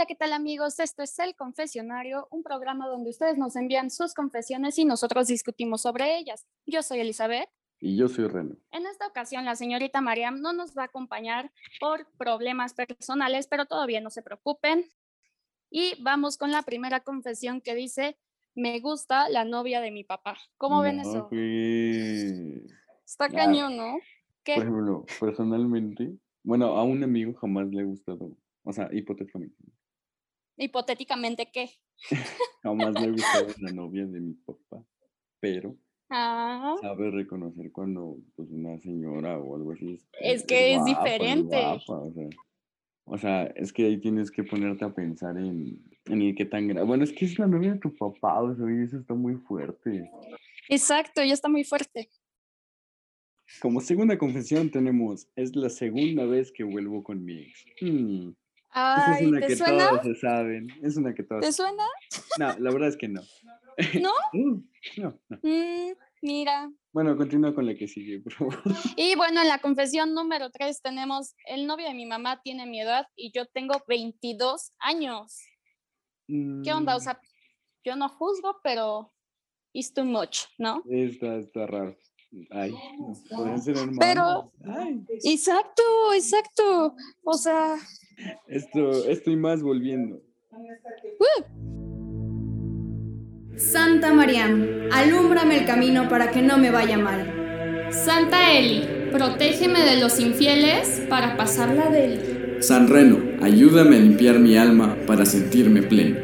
Hola, ¿qué tal amigos? Esto es El Confesionario, un programa donde ustedes nos envían sus confesiones y nosotros discutimos sobre ellas. Yo soy Elizabeth. Y yo soy Reno. En esta ocasión, la señorita Mariam no nos va a acompañar por problemas personales, pero todavía no se preocupen. Y vamos con la primera confesión que dice, me gusta la novia de mi papá. ¿Cómo ven eso? Está cañón, ¿no? ¿Qué? Por ejemplo, personalmente, bueno, a un amigo jamás le ha gustado, o sea, hipotéticamente. ¿Hipotéticamente qué? jamás le ha gustado la novia de mi papá, pero ah. sabe reconocer cuando pues, una señora o algo así es, que es, diferente. o, sea, es que ahí tienes que ponerte a pensar en, en el qué tan grave. Bueno, es que es la novia de tu papá, o sea, eso está muy fuerte. Exacto, ya está muy fuerte. Como segunda confesión tenemos, es la segunda vez que vuelvo con mi ex. Hmm. Ay, es una ¿te que suena? todos se saben. Es una que todos. ¿Te suena? No, la verdad es que no. ¿No? Mm, no, no. Mm, mira. Bueno, continúa con la que sigue, por favor. Y bueno, en la confesión número 3 tenemos, el novio de mi mamá tiene mi edad y yo tengo 22 años. ¿Qué onda? O Mm, sea, yo no juzgo, pero it's too much, ¿no? Está, está raro. Ay, pueden ser. Pero- Ay, Exacto, exacto. O sea, esto, estoy más volviendo. Santa Mariam, alúmbrame el camino para que no me vaya mal. Santa Eli, protégeme de los infieles para pasarla de él. San Reno, ayúdame a limpiar mi alma para sentirme pleno.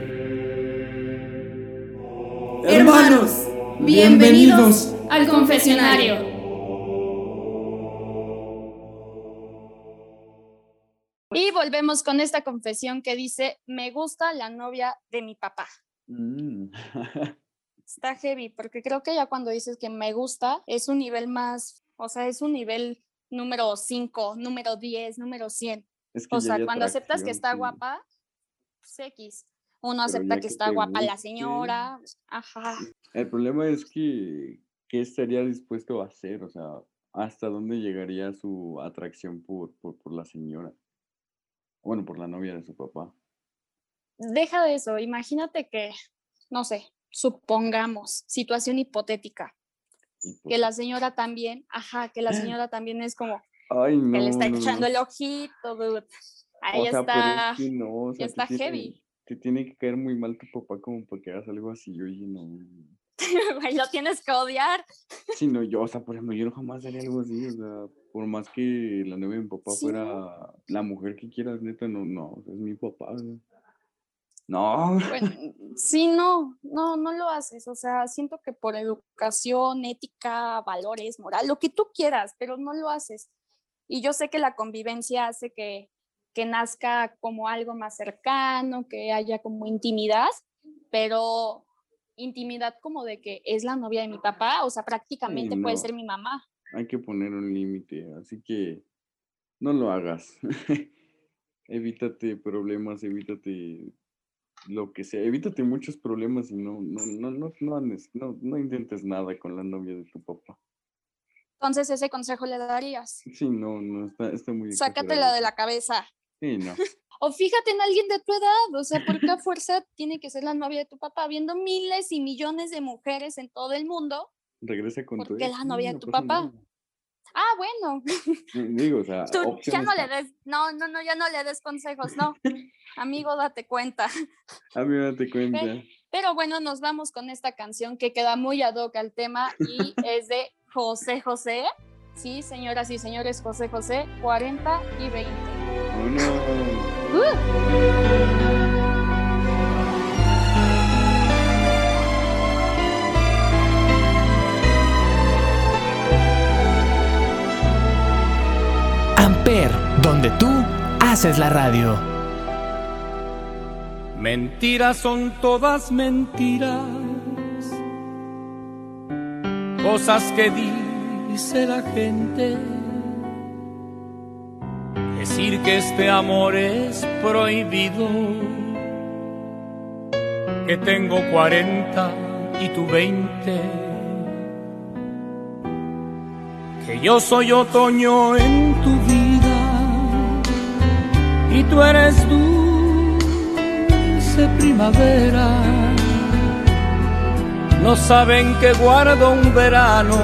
Hermanos, bienvenidos Al confesionario. Y volvemos con esta confesión que dice, me gusta la novia de mi papá. Mm. Está heavy, porque creo que ya cuando dices que me gusta, es un nivel más, o sea, es un nivel número 5, número 10, número 100. Es que O sea, cuando aceptas que está sí. guapa, pues X. Uno Pero acepta que que está guapa la señora. Ajá. El problema es que, ¿qué estaría dispuesto a hacer? O sea, ¿hasta dónde llegaría su atracción por, por, por la señora? Bueno, por la novia de su papá. Deja de eso. Imagínate que, no sé, supongamos, situación hipotética, que la señora también, ajá, que la señora también es como Ay, no. que le está echando no. el ojito, dude. Ahí O sea, pero está. es que no, o sea, ya está tiene- heavy. Te tiene que caer muy mal tu papá como para que hagas algo así, oye, no. Lo tienes que odiar. Si no, yo, o sea, por ejemplo, yo jamás haría algo así, o sea, por más que la novia de mi papá Sí, fuera la mujer que quieras, neta, no, no, o sea, es mi papá, o sea. No, Bueno, sí, no, no, no lo haces. O sea, siento que por educación, ética, valores, moral, lo que tú quieras, pero no lo haces. Y yo sé que la convivencia hace que, que nazca como algo más cercano, que haya como intimidad, pero intimidad como de que es la novia de mi papá, o sea, prácticamente puede no. ser mi mamá. hay que poner un límite, así que no lo hagas. evítate problemas, evítate lo que sea, evítate muchos problemas y no, no, no, no, no, no intentes nada con la novia de tu papá. Entonces, ese consejo le darías. Sí, no, no, está, está muy Sácatela exagerado. de la cabeza. Sí, no. O fíjate en alguien de tu edad, o sea, ¿por qué a fuerza tiene que ser la novia de tu papá? Viendo miles y millones de mujeres en todo el mundo. Regresa con ¿Por tu qué la novia de tu pasa papá? Ah, bueno, Digo, o sea, tú ya no le des, no, no, no, ya no le des consejos, no. Amigo, date cuenta. A mí date cuenta. Pero bueno, nos vamos con esta canción que queda muy ad hoc al tema y es de José José. Sí, señoras y señores, José José, 40 y 20. Amper, donde tú haces la radio. Mentiras son todas mentiras. Cosas que dice la gente. Decir que este amor es prohibido. Que tengo 40 y tú 20 que yo soy otoño en tu vida y tú eres dulce primavera. No saben que guardo un verano,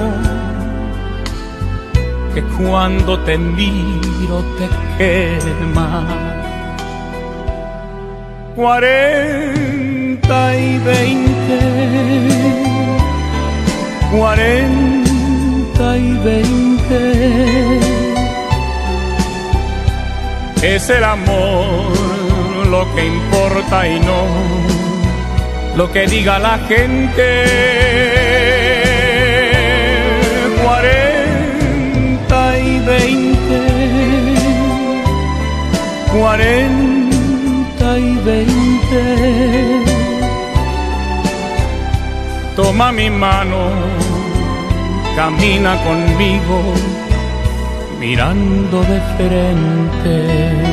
que cuando te miro te quema. Cuarenta y veinte, cuarenta y veinte. Es el amor lo que importa y no lo que diga la gente. Cuarenta y veinte. Toma mi mano camina conmigo mirando de frente.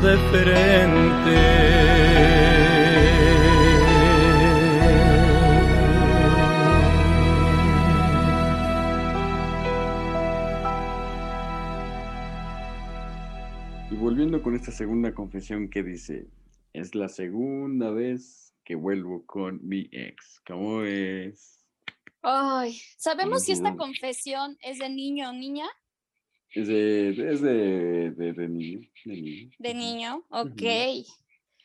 de frente. Y volviendo con esta segunda confesión que dice, es la segunda vez que vuelvo con mi ex. ¿Cómo es? Ay, ¿sabemos si esta confesión es de niño o niña? Es de, es de, de, niño. De niño, ok.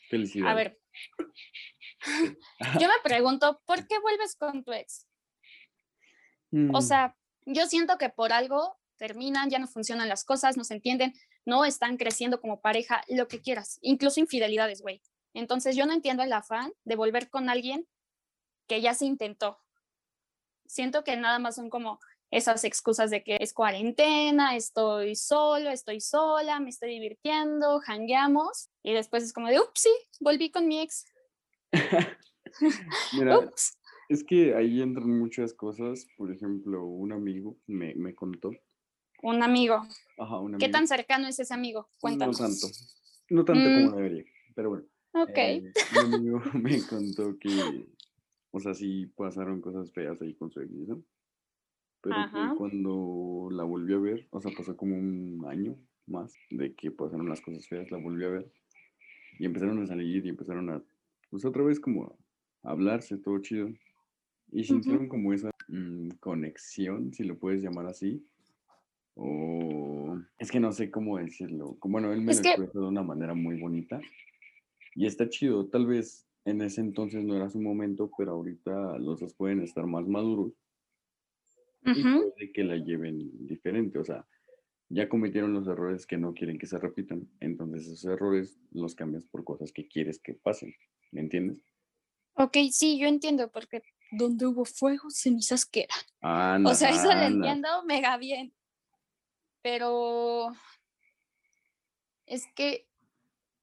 Felicidades. A ver, yo me pregunto, ¿por qué vuelves con tu ex? O mm. sea, yo siento que por algo terminan, ya no funcionan las cosas, no se entienden, no están creciendo como pareja, lo que quieras, incluso infidelidades, güey. Entonces yo no entiendo el afán de volver con alguien que ya se intentó. Siento que nada más son como esas excusas de que es cuarentena, estoy solo, estoy sola, me estoy divirtiendo, hangueamos y después es como de, ups, sí, volví con mi ex. Mira, es que ahí entran muchas cosas. Por ejemplo, un amigo me, me contó. Un amigo. Ajá, un amigo. ¿Qué tan cercano es ese amigo? Cuéntanos. No tanto. No tanto como mm. debería. Pero bueno, Ok. Eh, un amigo me contó que, o sea, sí pasaron cosas feas ahí con su ex, ¿no? Pero Ajá. cuando la volví a ver, o sea, pasó como un año más de que pasaron las cosas feas, la volví a ver. Y empezaron a salir y empezaron a, pues otra vez como a hablarse, todo chido. Y sintieron como esa mm, conexión, si lo puedes llamar así. O es que no sé cómo decirlo. Bueno, él me Es lo que- expresó de una manera muy bonita. Y está chido. Tal vez en ese entonces no era su momento, pero ahorita los dos pueden estar más maduros y Ujú. puede que la lleven diferente. O sea, ya cometieron los errores que no quieren que se repitan. Entonces esos errores los cambias por cosas que quieres que pasen. ¿Me entiendes? Ok, sí, yo entiendo, porque donde hubo fuego, cenizas quedan. Anda, O sea, eso lo entiendo mega bien. Pero es que,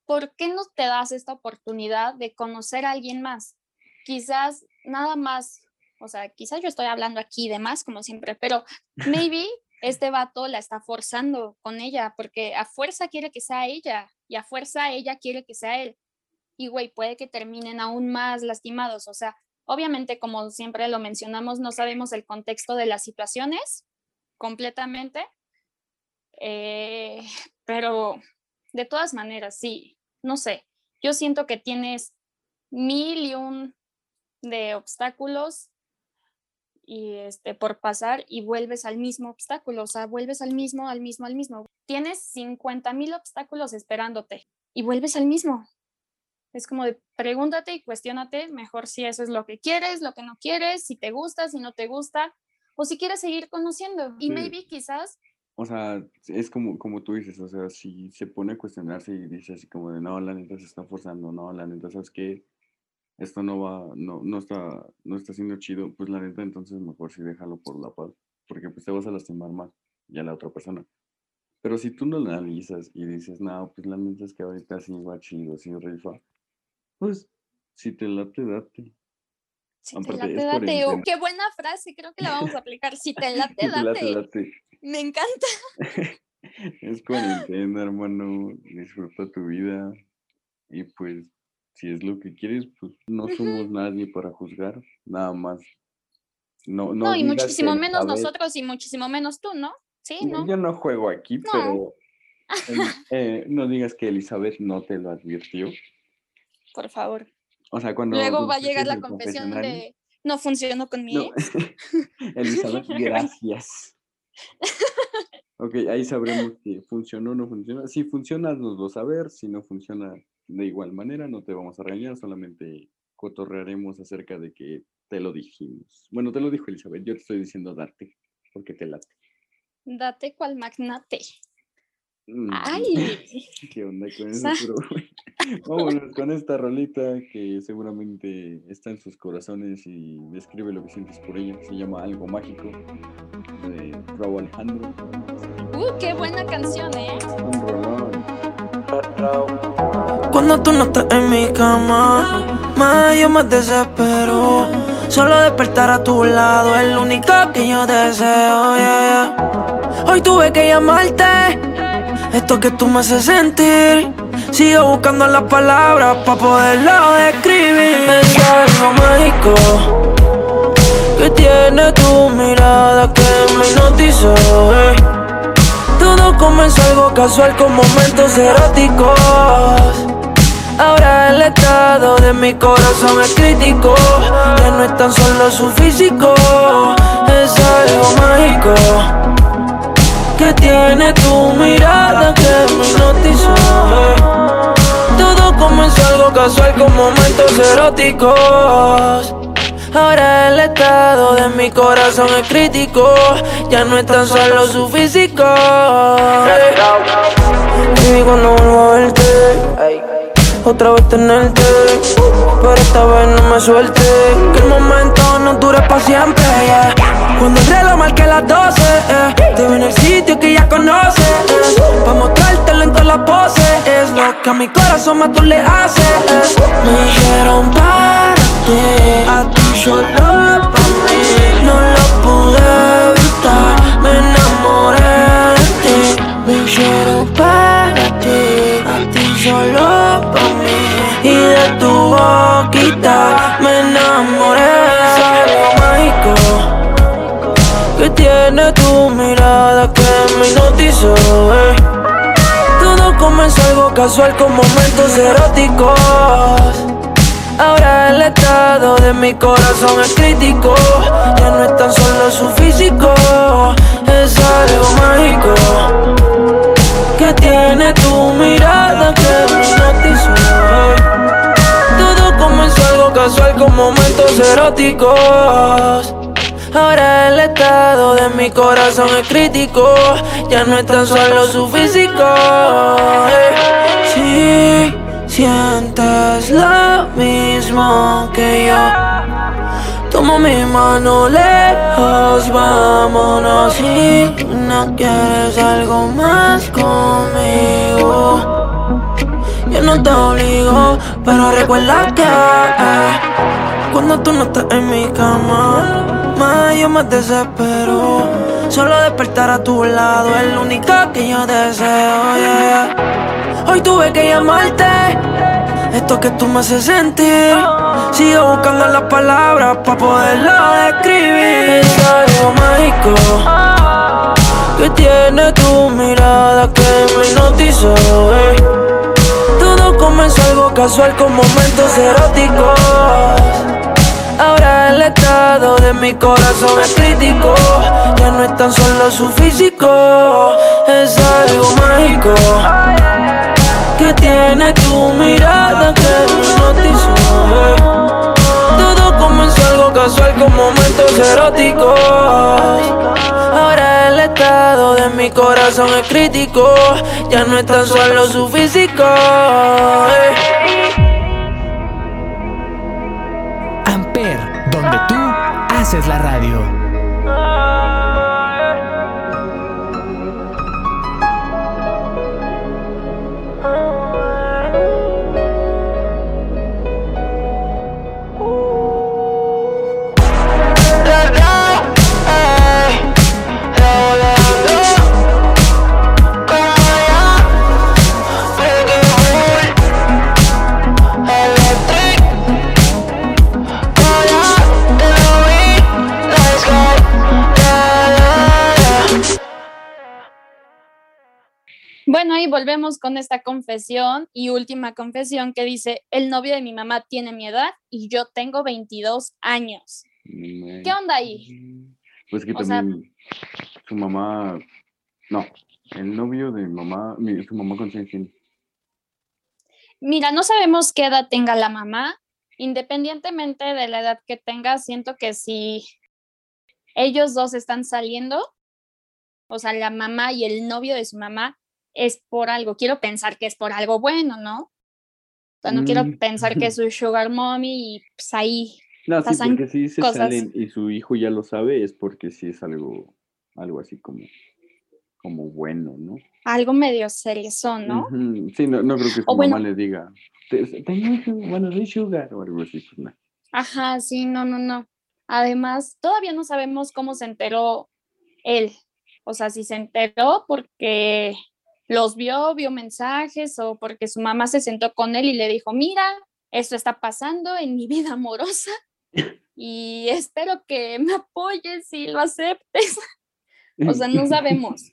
¿por qué no te das esta oportunidad de conocer a alguien más? Quizás nada más, o sea, quizás yo estoy hablando aquí de más, como siempre, pero maybe este vato la está forzando con ella, porque a fuerza quiere que sea ella y a fuerza ella quiere que sea él. Y güey, puede que terminen aún más lastimados. O sea, obviamente, como siempre lo mencionamos, no sabemos el contexto de las situaciones completamente, eh, pero de todas maneras, sí, no sé, yo siento que tienes mil y un de obstáculos y este por pasar y vuelves al mismo obstáculo, o sea, vuelves al mismo, al mismo, al mismo. Tienes 50 mil obstáculos esperándote y vuelves al mismo. Es como de pregúntate y cuestiónate mejor si eso es lo que quieres, lo que no quieres, si te gusta, si no te gusta, o si quieres seguir conociendo. Y Sí. maybe quizás O sea, es como, como tú dices, o sea, si se pone a cuestionarse y dice así como de, no, la neta se está forzando, no, la neta, ¿sabes qué? Esto no va, no, no está, no está siendo chido, pues la neta, entonces mejor sí déjalo por la paz, porque pues te vas a lastimar más y a la otra persona. Pero si tú no lo analizas y dices, no, pues la neta es que ahorita sí va chido, sí rifa, pues si te late, date. Si te Aparte, late, es date. Oh, qué buena frase, creo que la vamos a aplicar. Si te late, Si te late, date. date. Me encanta. Es cuarentena, hermano. Disfruta tu vida. Y pues, si es lo que quieres, pues no somos nadie para juzgar. Nada más. No, no, No, y muchísimo menos nosotros y muchísimo menos tú, ¿no? Sí, No, ¿no? Yo no juego aquí, No. pero eh, no digas que Elizabeth no te lo advirtió. Por favor. O sea, cuando. Luego va a llegar la confesión de no funcionó con mi ex. Elizabeth, gracias. Ok, ahí sabremos si funcionó o no funcionó. Si funciona, nos lo saber. Si no funciona de igual manera, no te vamos a regañar, solamente cotorrearemos acerca de que te lo dijimos. Bueno, te lo dijo Elizabeth, yo te estoy diciendo date, porque te late. Date cual magnate. Mm, Ay. ¿Qué onda con eso? Pero, vámonos con esta rolita que seguramente está en sus corazones y describe lo que sientes por ella. Se llama Algo Mágico de Raúl Alejandro. Uh, qué buena canción, ¿eh? Un rolón. Cuando tú no estás en mi cama, más yo me desespero. Solo despertar a tu lado es lo único que yo deseo. yeah. Hoy tuve que llamarte, esto que tú me haces sentir. Sigo buscando las palabras para poderlo describir. Es algo mágico que tiene tu mirada que me hipnotizó. eh. Todo comenzó algo casual con momentos eróticos. Ahora el estado de mi corazón es crítico. Ya no es tan solo su físico, es algo mágico. Que tiene tu mirada que me hipnotizó. Todo comenzó algo casual con momentos eróticos. Ahora el estado de mi corazón es crítico. Ya no es tan solo su físico. Baby, cuando vuelvo a verte, otra vez tenerte. Pero esta vez no me suelte. Que el momento no dure para siempre. yeah. Cuando el reloj marque las 12, eh, te veo en el sitio que ya conoces. eh, Pa' mostrártelo en todas las poses. Es lo que a mi corazón más tú le haces. Me dijeron para ti, a ti solo para mí. No lo pude evitar, me enamoré de ti. Me hicieron para ti, a ti solo boquita me enamoré. Sabe lo mágico que tiene tu mirada que me hipnotizó. Eh. Todo comenzó algo casual con momentos eróticos. Ahora el estado de mi corazón es crítico. Ya no es tan solo su físico, es algo mágico. Que tiene tu mirada que me hipnotizó. Eh. Casual con momentos eróticos. Ahora el estado de mi corazón es crítico. Ya no es tan solo su físico. Sí, sientes lo mismo que yo. Toma mi mano lejos, vámonos. Si no quieres algo más conmigo, no te obligo, pero recuerda que eh, cuando tú no estás en mi cama más yo me desespero. Solo despertar a tu lado es lo único que yo deseo. Hoy tuve que llamarte. Esto que tú me haces sentir. Sigo buscando las palabras para poderlo describir. Es algo mágico que tiene tu mirada que me hipnotizó. Eh. Comenzó algo casual con momentos eróticos. Ahora el estado de mi corazón es crítico. Ya no es tan solo su físico, es algo mágico. Que tiene tu mirada que me hipnotizó. Comenzó algo casual con momentos eróticos. Ahora el estado de mi corazón es crítico. Ya no es tan solo su físico. donde tú haces la radio. Y volvemos con esta confesión y última confesión que dice, el novio de mi mamá tiene mi edad y yo tengo 22 años. ¿Qué onda ahí? Pues que O sea- también su mamá, no, el novio de mamá, mi- su mamá con tiene. Mira, no sabemos qué edad tenga la mamá. Independientemente de la edad que tenga, siento que si ellos dos están saliendo, o sea, la mamá y el novio de su mamá, es por algo. Quiero pensar que es por algo bueno, ¿no? O sea, no quiero Mm. pensar que es su sugar mommy y pues ahí No, sí, porque si se cosas. salen y su hijo ya lo sabe, es porque sí es algo, algo así como, como bueno, ¿no? algo medio seriezón, ¿no? Sí, no, no creo que su O bueno- mamá le diga, "Te- tengo un su- bueno, de sugar o algo así, pues no. Ajá, sí, no, no, no. Además, todavía no sabemos cómo se enteró él. O sea, si se enteró porque los vio, vio mensajes o porque su mamá se sentó con él y le dijo, mira, esto está pasando en mi vida amorosa y espero que me apoyes y lo aceptes. O sea, no sabemos.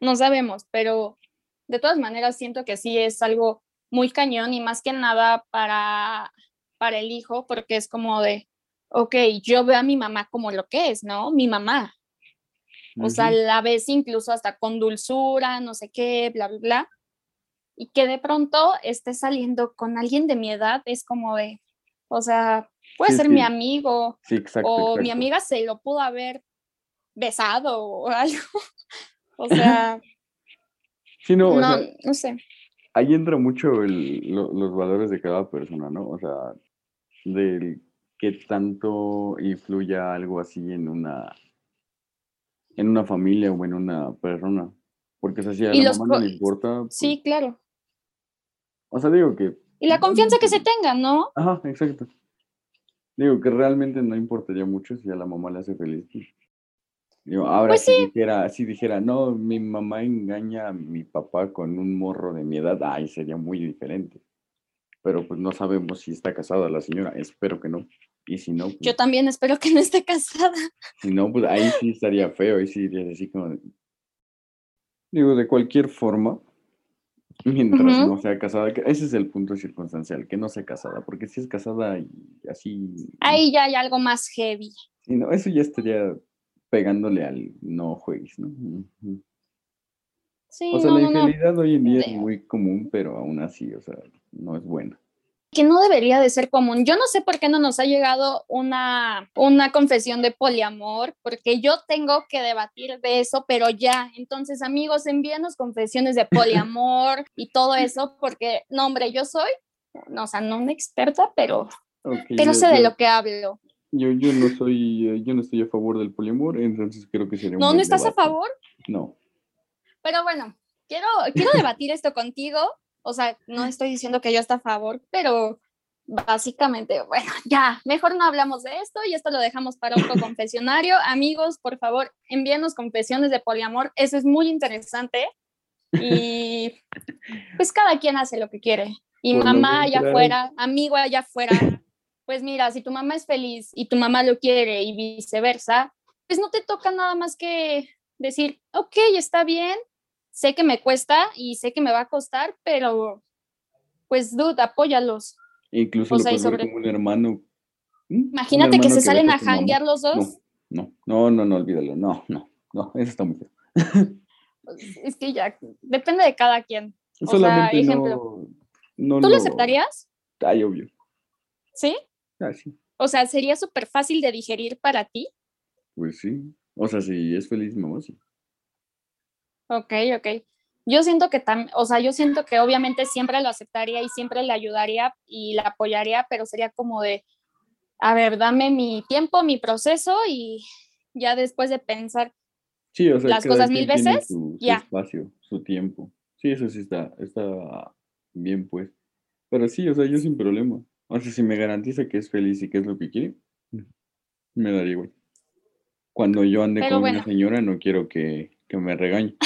No sabemos, pero de todas maneras siento que sí es algo muy cañón y más que nada para, para el hijo, porque es como de, ok, yo veo a mi mamá como lo que es, ¿no? Mi mamá. O sea, Ujú. la ves incluso hasta con dulzura, no sé qué, bla, bla, bla. Y que de pronto esté saliendo con alguien de mi edad, es como de, o sea, puede Sí, ser mi amigo, Sí, exacto, o mi amiga se lo pudo haber besado o algo. O sea, Sí, no, o no, sea, no sé. ahí entra mucho el- lo- los valores de cada persona, ¿no? O sea, del qué tanto influya algo así en una en una familia o en una persona. Porque o sea, si a la mamá no le importa, pues, Sí, claro. o sea, digo que, Y la confianza que se tenga, ¿no? ajá, exacto. Digo que realmente no importaría mucho si a la mamá le hace feliz. pues. Digo, ahora Pues si sí. dijera, si dijera, no, mi mamá engaña a mi papá con un morro de mi edad, ay, sería muy diferente. Pero pues no sabemos si está casada la señora, espero que no. Y si no, pues, Yo también espero que no esté casada. si no, pues ahí sí estaría feo, ahí sí iría así como... de- Digo, de cualquier forma, mientras no sea casada, que ese es el punto circunstancial, que no sea casada, porque si es casada y así... Ahí ya hay algo más heavy. Sí, no, eso ya estaría pegándole al no juegues, ¿no? Sí, O sea, no, la no, no. infidelidad hoy en día es muy común, pero aún así, o sea, no es buena. Que no debería de ser común. Yo no sé por qué no nos ha llegado una, una confesión de poliamor, porque yo tengo que debatir de eso, pero ya. Entonces, amigos, envíanos confesiones de poliamor y todo eso, porque, no, hombre, yo soy, no, o sea, no una experta, pero, pero yo- sé de lo que hablo. Yo, yo no soy, eh, yo no estoy a favor del poliamor, entonces creo que sería un No, ¿no estás a favor? No. Pero bueno, quiero, quiero debatir esto contigo. O sea, no estoy diciendo que yo esté a favor, pero básicamente, bueno, ya, mejor no hablamos de esto y esto lo dejamos para otro confesionario. Amigos, por favor, envíenos confesiones de poliamor. Eso es muy interesante. Y pues cada quien hace lo que quiere. Y mamá allá afuera, amigo allá afuera, pues mira, si tu mamá es feliz y tu mamá lo quiere y viceversa, pues no te toca nada más que decir, ok, está bien, sé que me cuesta y sé que me va a costar, pero pues dude, apóyalos. Incluso O lo sea, sobre- como un hermano. ¿Mm? Un Imagínate que se salen a janguear los dos. No, no, no, no, olvídalo. No, no, no, eso está muy feo. Es que ya, depende de cada quien. O sea, Solamente ejemplo, no, no ¿tú lo aceptarías? Ay, obvio. ¿Sí? Ah, sí. O sea, sería súper fácil de digerir para ti. Pues sí. O sea, si es feliz, mamá, sí. Ok, ok. Yo siento que tam, o sea, yo siento que obviamente siempre lo aceptaría y siempre le ayudaría y la apoyaría, pero sería como de, a ver, dame mi tiempo, mi proceso y ya después de pensar Sí, o sea, las cosas mil veces, su, su ya. espacio, su tiempo. Sí, eso sí está, está bien, pues. Pero sí, o sea, yo sin problema. O sea, si me garantiza que es feliz y que es lo que quiere, me daría igual. Cuando yo ande Pero con bueno. una señora, no quiero que, que me regañe.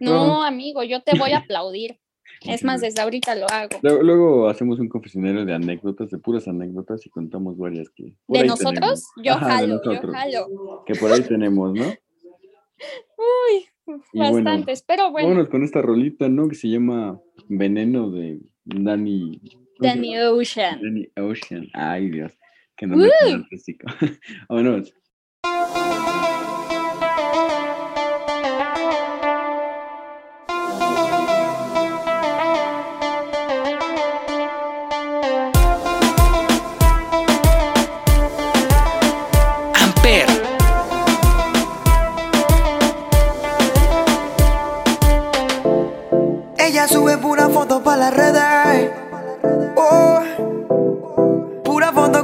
No, amigo, yo te voy a aplaudir. Es más, desde ahorita lo hago. Luego, luego hacemos un confesionario de anécdotas, de puras anécdotas y contamos varias que. ¿De nosotros? tenemos. Yo Ajá, jalo, yo nosotros, jalo. Que por ahí tenemos, ¿no? Uy, Y bueno, bastantes, pero bueno, Vámonos con esta rolita, ¿no? Que se llama Veneno de Danny. ¿cómo se Danny? Ocean. Danny Ocean. Ay, Dios. Que no me artístico. Vámonos.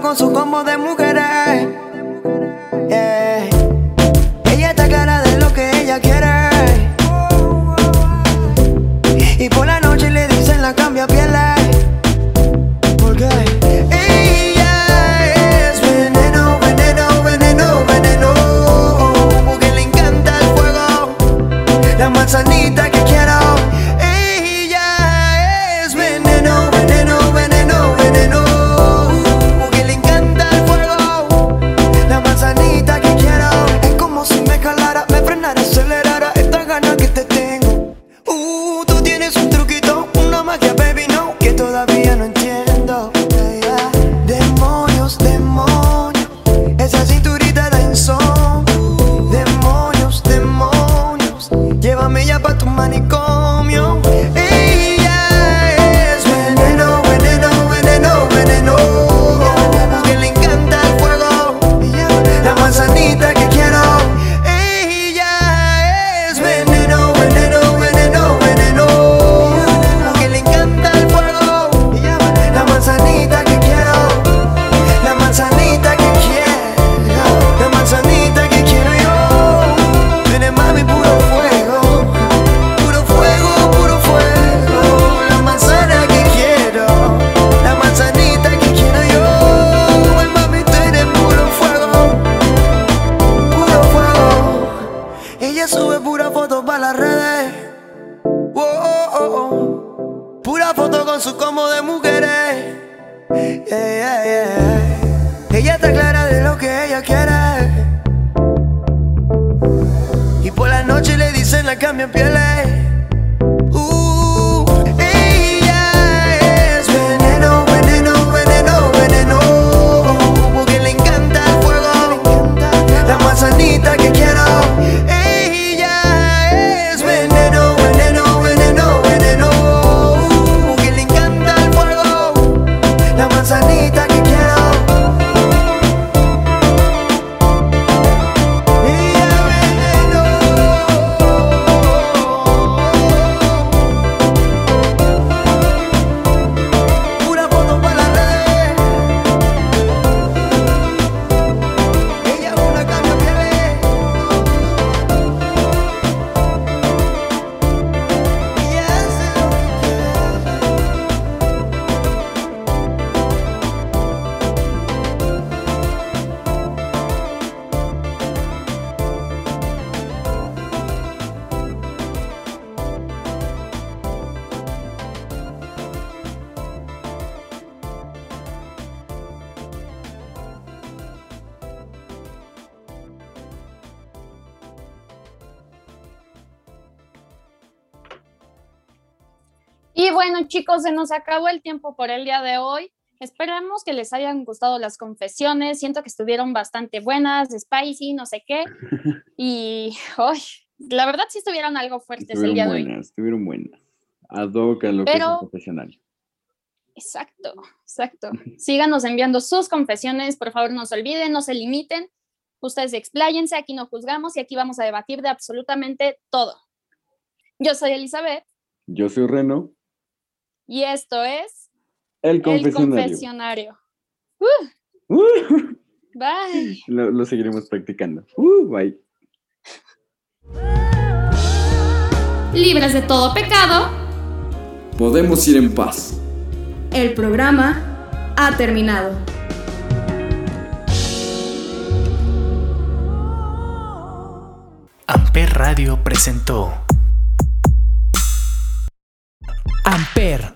Con su combo de mujeres. de mujeres. Ella está clara de lo que ella quiere. Y por la noche le dicen la cambian pieles. Chicos, se nos acabó el tiempo por el día de hoy. Esperamos que les hayan gustado las confesiones. Siento que estuvieron bastante buenas, spicy, no sé qué. Y hoy, la verdad sí estuvieron algo fuertes el día de hoy. buenas, estuvieron buenas. Ad hoc a lo que es profesional. Exacto, exacto. Síganos enviando sus confesiones, por favor, no se olviden, no se limiten. Ustedes expláyense, aquí no juzgamos y aquí vamos a debatir de absolutamente todo. Yo soy Elizabeth Yo soy Reno, y esto es el El confesionario. Confesionario. Uh, Uh, bye. lo, lo seguiremos practicando. Uh, bye. Libres de todo pecado. Podemos ir en paz. El programa ha terminado. Amper Radio presentó Amper,